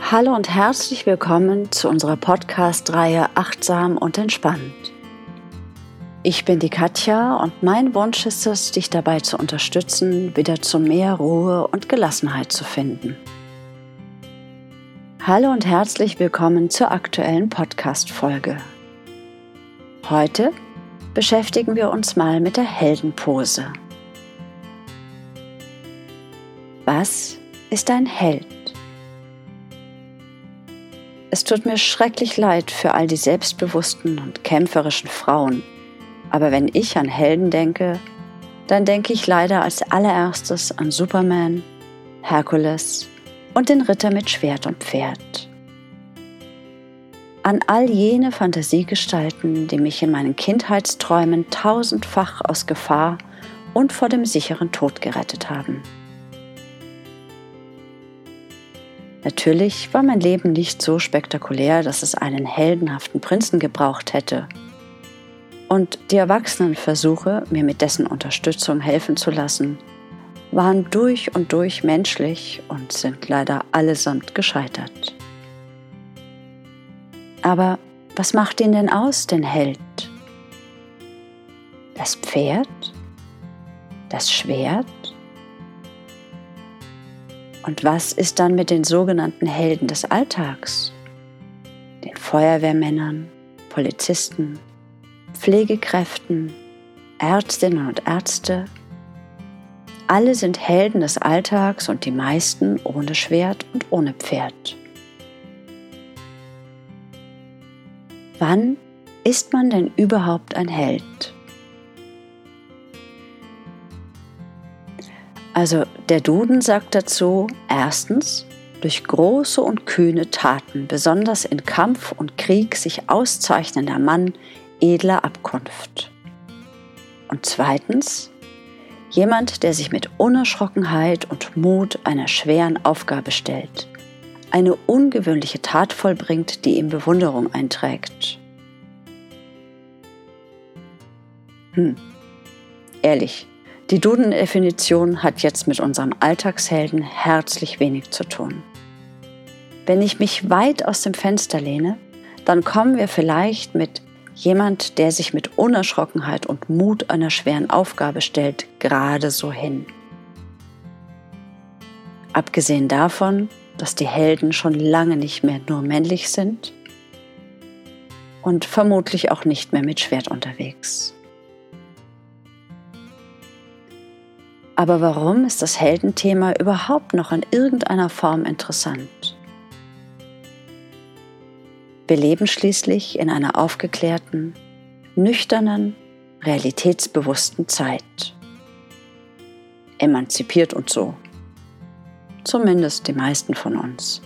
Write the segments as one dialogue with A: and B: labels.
A: Hallo und herzlich willkommen zu unserer Podcast-Reihe Achtsam und Entspannt. Ich bin die Katja und mein Wunsch ist es, dich dabei zu unterstützen, wieder zu mehr Ruhe und Gelassenheit zu finden. Hallo und herzlich willkommen zur aktuellen Podcast-Folge. Heute beschäftigen wir uns mal mit der Heldenpose. Was ist ein Held? Es tut mir schrecklich leid für all die selbstbewussten und kämpferischen Frauen. Aber wenn ich an Helden denke, dann denke ich leider als allererstes an Superman, Herkules und den Ritter mit Schwert und Pferd. An all jene Fantasiegestalten, die mich in meinen Kindheitsträumen tausendfach aus Gefahr und vor dem sicheren Tod gerettet haben. Natürlich war mein Leben nicht so spektakulär, dass es einen heldenhaften Prinzen gebraucht hätte. Und die Erwachsenenversuche, mir mit dessen Unterstützung helfen zu lassen, waren durch und durch menschlich und sind leider allesamt gescheitert. Aber was macht ihn denn aus, den Held? Das Pferd? Das Schwert? Und was ist dann mit den sogenannten Helden des Alltags? Den Feuerwehrmännern, Polizisten, Pflegekräften, Ärztinnen und Ärzte. Alle sind Helden des Alltags und die meisten ohne Schwert und ohne Pferd. Wann ist man denn überhaupt ein Held? Also der Duden sagt dazu, erstens, durch große und kühne Taten, besonders in Kampf und Krieg, sich auszeichnender Mann edler Abkunft. Und zweitens, jemand, der sich mit Unerschrockenheit und Mut einer schweren Aufgabe stellt, eine ungewöhnliche Tat vollbringt, die ihm Bewunderung einträgt. Hm, ehrlich, die Duden-Definition hat jetzt mit unserem Alltagshelden herzlich wenig zu tun. Wenn ich mich weit aus dem Fenster lehne, dann kommen wir vielleicht mit jemand, der sich mit Unerschrockenheit und Mut einer schweren Aufgabe stellt, gerade so hin. Abgesehen davon, dass die Helden schon lange nicht mehr nur männlich sind und vermutlich auch nicht mehr mit Schwert unterwegs. Aber warum ist das Heldenthema überhaupt noch in irgendeiner Form interessant? Wir leben schließlich in einer aufgeklärten, nüchternen, realitätsbewussten Zeit. Emanzipiert und so. Zumindest die meisten von uns.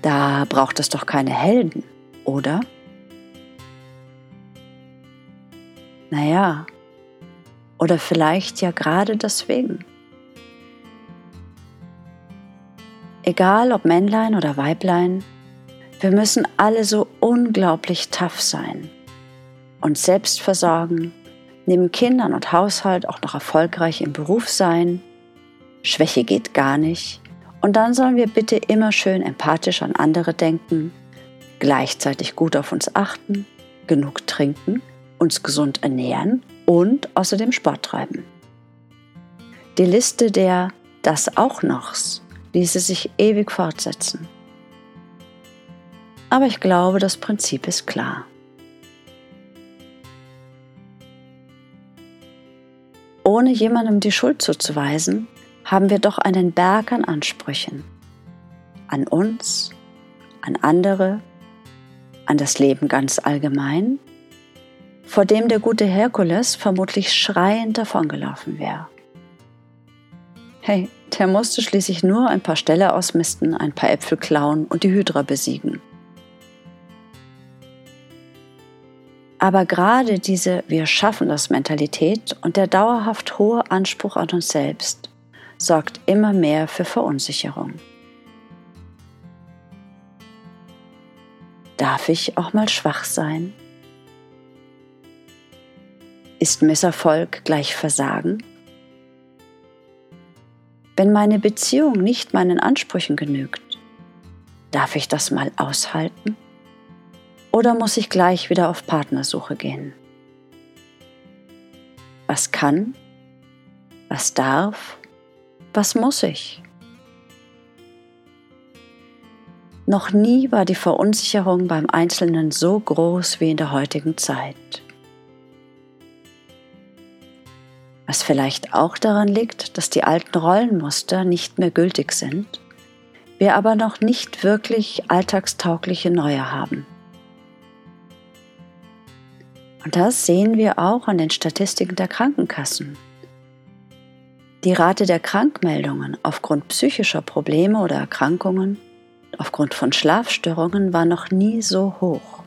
A: Da braucht es doch keine Helden, oder? Naja, oder vielleicht ja gerade deswegen. Egal ob Männlein oder Weiblein, wir müssen alle so unglaublich tough sein, uns selbst versorgen, neben Kindern und Haushalt auch noch erfolgreich im Beruf sein. Schwäche geht gar nicht. Und dann sollen wir bitte immer schön empathisch an andere denken, gleichzeitig gut auf uns achten, genug trinken, uns gesund ernähren und außerdem Sport treiben. Die Liste der Das auch nochs ließe sich ewig fortsetzen. Aber ich glaube, das Prinzip ist klar. Ohne jemandem die Schuld zuzuweisen, haben wir doch einen Berg an Ansprüchen. An uns, an andere, an das Leben ganz allgemein vor dem der gute Herkules vermutlich schreiend davongelaufen wäre. Hey, der musste schließlich nur ein paar Ställe ausmisten, ein paar Äpfel klauen und die Hydra besiegen. Aber gerade diese Wir schaffen das Mentalität und der dauerhaft hohe Anspruch an uns selbst sorgt immer mehr für Verunsicherung. Darf ich auch mal schwach sein? Ist Misserfolg gleich Versagen? Wenn meine Beziehung nicht meinen Ansprüchen genügt, Darf ich das mal aushalten? Oder muss ich gleich wieder auf Partnersuche gehen? Was kann? Was darf? Was muss ich? Noch nie war die Verunsicherung beim Einzelnen so groß wie in der heutigen Zeit. Was vielleicht auch daran liegt, dass die alten Rollenmuster nicht mehr gültig sind, wir aber noch nicht wirklich alltagstaugliche neue haben. Und das sehen wir auch an den Statistiken der Krankenkassen. Die Rate der Krankmeldungen aufgrund psychischer Probleme oder Erkrankungen aufgrund von Schlafstörungen war noch nie so hoch.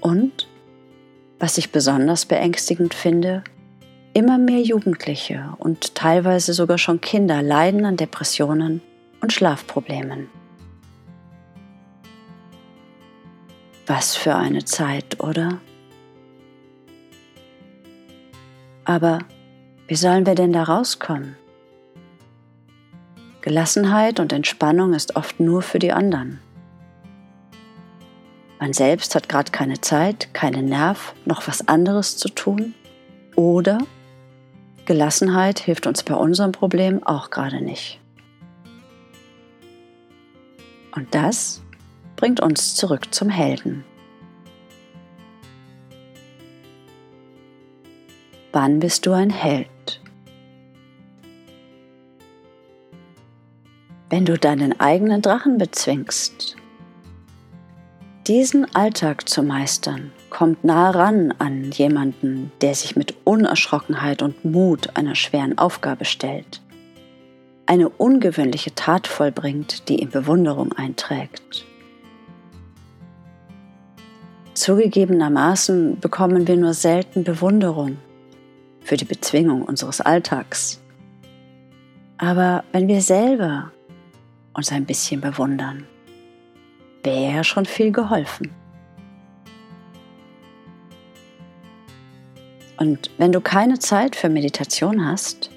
A: Und, was ich besonders beängstigend finde, immer mehr Jugendliche und teilweise sogar schon Kinder leiden an Depressionen und Schlafproblemen. Was für eine Zeit, oder? Aber wie sollen wir denn da rauskommen? Gelassenheit und Entspannung ist oft nur für die anderen. Man selbst hat gerade keine Zeit, keinen Nerv, noch was anderes zu tun. Oder Gelassenheit hilft uns bei unserem Problem auch gerade nicht. Und das bringt uns zurück zum Helden. Wann bist du ein Held? wenn du deinen eigenen Drachen bezwingst. Diesen Alltag zu meistern kommt nah ran an jemanden, der sich mit Unerschrockenheit und Mut einer schweren Aufgabe stellt, eine ungewöhnliche Tat vollbringt, die ihm Bewunderung einträgt. Zugegebenermaßen bekommen wir nur selten Bewunderung für die Bezwingung unseres Alltags. Aber wenn wir selber uns ein bisschen bewundern. Wäre schon viel geholfen. Und wenn du keine Zeit für Meditation hast,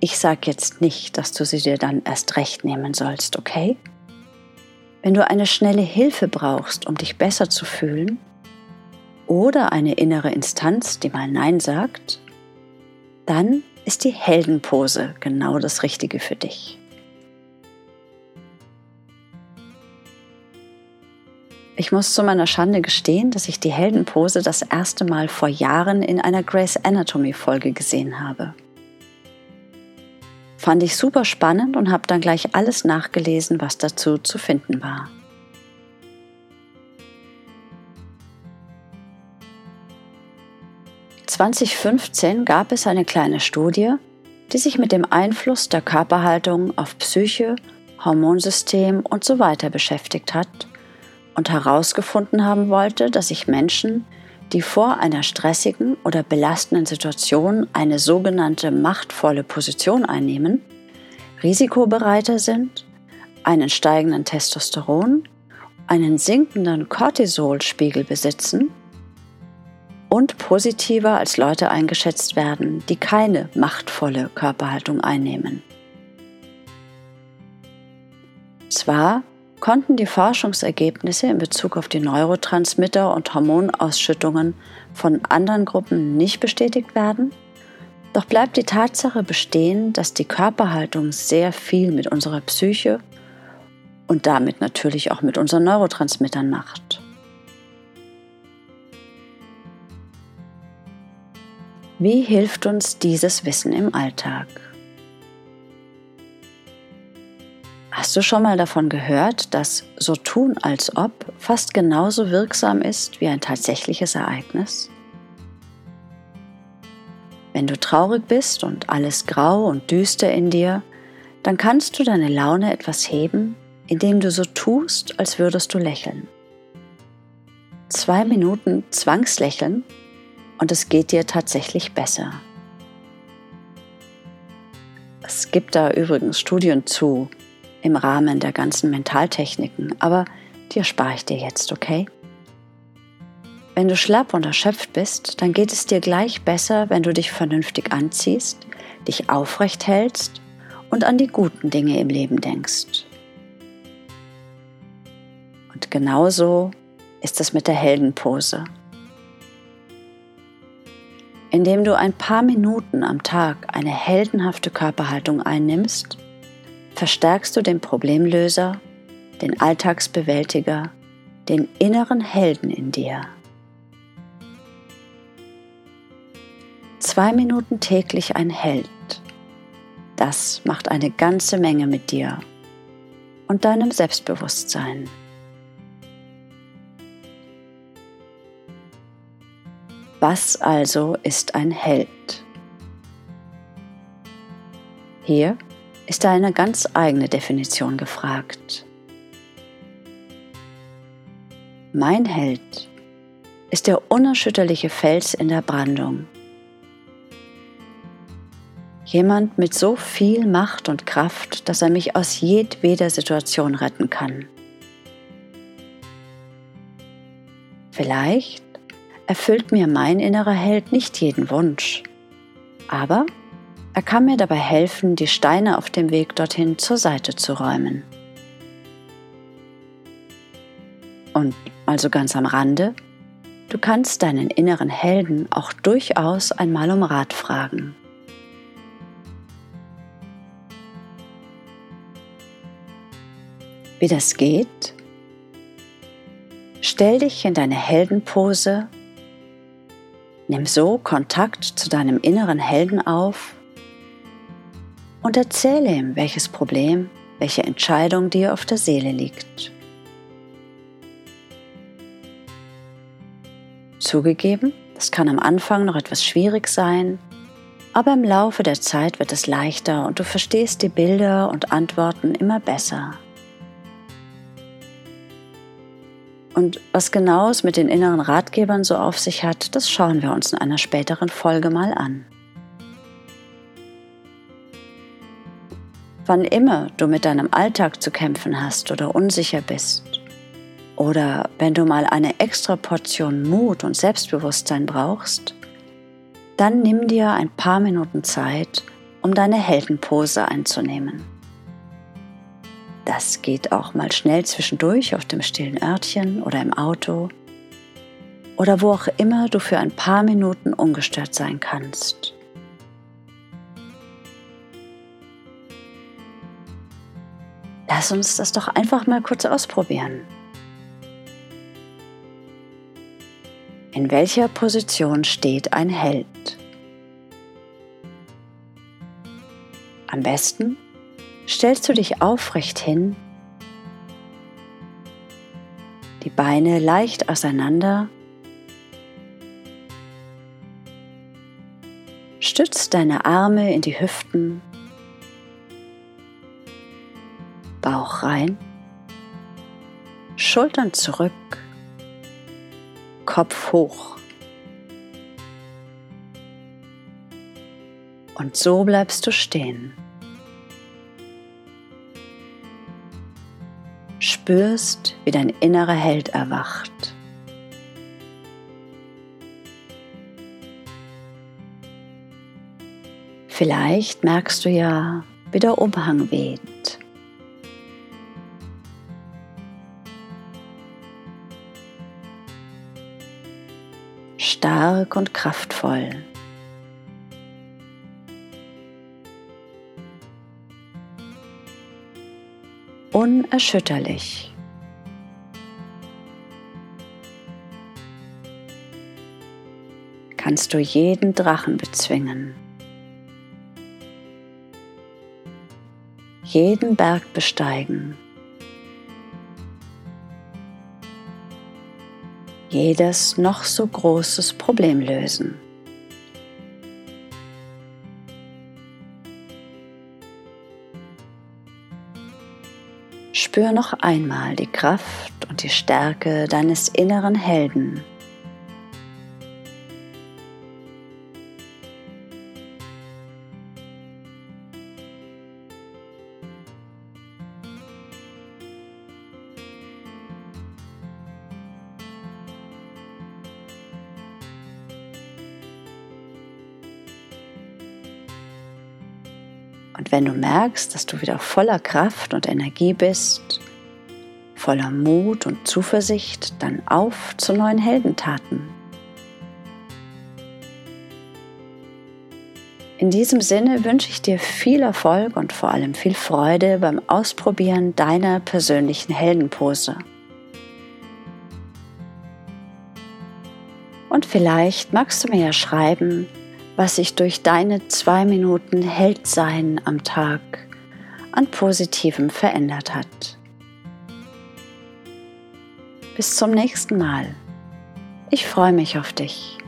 A: ich sage jetzt nicht, dass du sie dir dann erst recht nehmen sollst, okay? Wenn du eine schnelle Hilfe brauchst, um dich besser zu fühlen, oder eine innere Instanz, die mal Nein sagt, dann ist die Heldenpose genau das Richtige für dich. Ich muss zu meiner Schande gestehen, dass ich die Heldenpose das erste Mal vor Jahren in einer Grace Anatomy Folge gesehen habe. Fand ich super spannend und habe dann gleich alles nachgelesen, was dazu zu finden war. (2015) gab es eine kleine Studie, die sich mit dem Einfluss der Körperhaltung auf Psyche, Hormonsystem und so weiter beschäftigt hat und herausgefunden haben wollte, dass sich Menschen, die vor einer stressigen oder belastenden Situation eine sogenannte machtvolle Position einnehmen, risikobereiter sind, einen steigenden Testosteron, einen sinkenden Cortisolspiegel besitzen und positiver als Leute eingeschätzt werden, die keine machtvolle Körperhaltung einnehmen. Zwar konnten die Forschungsergebnisse in Bezug auf die Neurotransmitter und Hormonausschüttungen von anderen Gruppen nicht bestätigt werden, doch bleibt die Tatsache bestehen, dass die Körperhaltung sehr viel mit unserer Psyche und damit natürlich auch mit unseren Neurotransmittern macht. Wie hilft uns dieses Wissen im Alltag? Hast du schon mal davon gehört, dass so tun als ob fast genauso wirksam ist wie ein tatsächliches Ereignis? Wenn du traurig bist und alles grau und düster in dir, dann kannst du deine Laune etwas heben, indem du so tust, als würdest du lächeln. Zwei Minuten Zwangslächeln und es geht dir tatsächlich besser. Es gibt da übrigens Studien zu, im Rahmen der ganzen Mentaltechniken, aber die erspare ich dir jetzt, okay? Wenn du schlapp und erschöpft bist, dann geht es dir gleich besser, wenn du dich vernünftig anziehst, dich aufrecht hältst und an die guten Dinge im Leben denkst. Und genauso ist es mit der Heldenpose. Indem du ein paar Minuten am Tag eine heldenhafte Körperhaltung einnimmst, verstärkst du den Problemlöser, den Alltagsbewältiger, den inneren Helden in dir. Zwei Minuten täglich ein Held. Das macht eine ganze Menge mit dir und deinem Selbstbewusstsein. Was also ist ein Held? Hier ist eine ganz eigene Definition gefragt. Mein Held ist der unerschütterliche Fels in der Brandung. Jemand mit so viel Macht und Kraft, dass er mich aus jedweder Situation retten kann. Vielleicht erfüllt mir mein innerer Held nicht jeden Wunsch, aber er kann mir dabei helfen, die Steine auf dem Weg dorthin zur Seite zu räumen. Und also ganz am Rande, du kannst deinen inneren Helden auch durchaus einmal um Rat fragen. Wie das geht? Stell dich in deine Heldenpose Nimm so Kontakt zu deinem inneren Helden auf und erzähle ihm, welches Problem, welche Entscheidung dir auf der Seele liegt. Zugegeben, das kann am Anfang noch etwas schwierig sein, aber im Laufe der Zeit wird es leichter und du verstehst die Bilder und Antworten immer besser. Und was genau es mit den inneren Ratgebern so auf sich hat, das schauen wir uns in einer späteren Folge mal an. Wann immer du mit deinem Alltag zu kämpfen hast oder unsicher bist, oder wenn du mal eine extra Portion Mut und Selbstbewusstsein brauchst, dann nimm dir ein paar Minuten Zeit, um deine Heldenpose einzunehmen. Das geht auch mal schnell zwischendurch auf dem stillen Örtchen oder im Auto oder wo auch immer du für ein paar Minuten ungestört sein kannst. Lass uns das doch einfach mal kurz ausprobieren. In welcher Position steht ein Held? Am besten stellst du dich aufrecht hin, die Beine leicht auseinander, stützt deine Arme in die Hüften, Rein, Schultern zurück, Kopf hoch. Und so bleibst du stehen. spürst, wie dein innerer Held erwacht. Vielleicht merkst du ja, wie der Umhang weht. Stark und kraftvoll. unerschütterlich. Kannst du jeden Drachen bezwingen, jeden Berg besteigen, jedes noch so großes Problem lösen. Spür noch einmal die Kraft und die Stärke deines inneren Helden. Wenn du merkst, dass du wieder voller Kraft und Energie bist, voller Mut und Zuversicht, dann auf zu neuen Heldentaten. In diesem Sinne wünsche ich dir viel Erfolg und vor allem viel Freude beim Ausprobieren deiner persönlichen Heldenpose. Und vielleicht magst du mir ja schreiben, was sich durch deine zwei Minuten Heldsein am Tag an Positivem verändert hat. Bis zum nächsten Mal. Ich freue mich auf dich.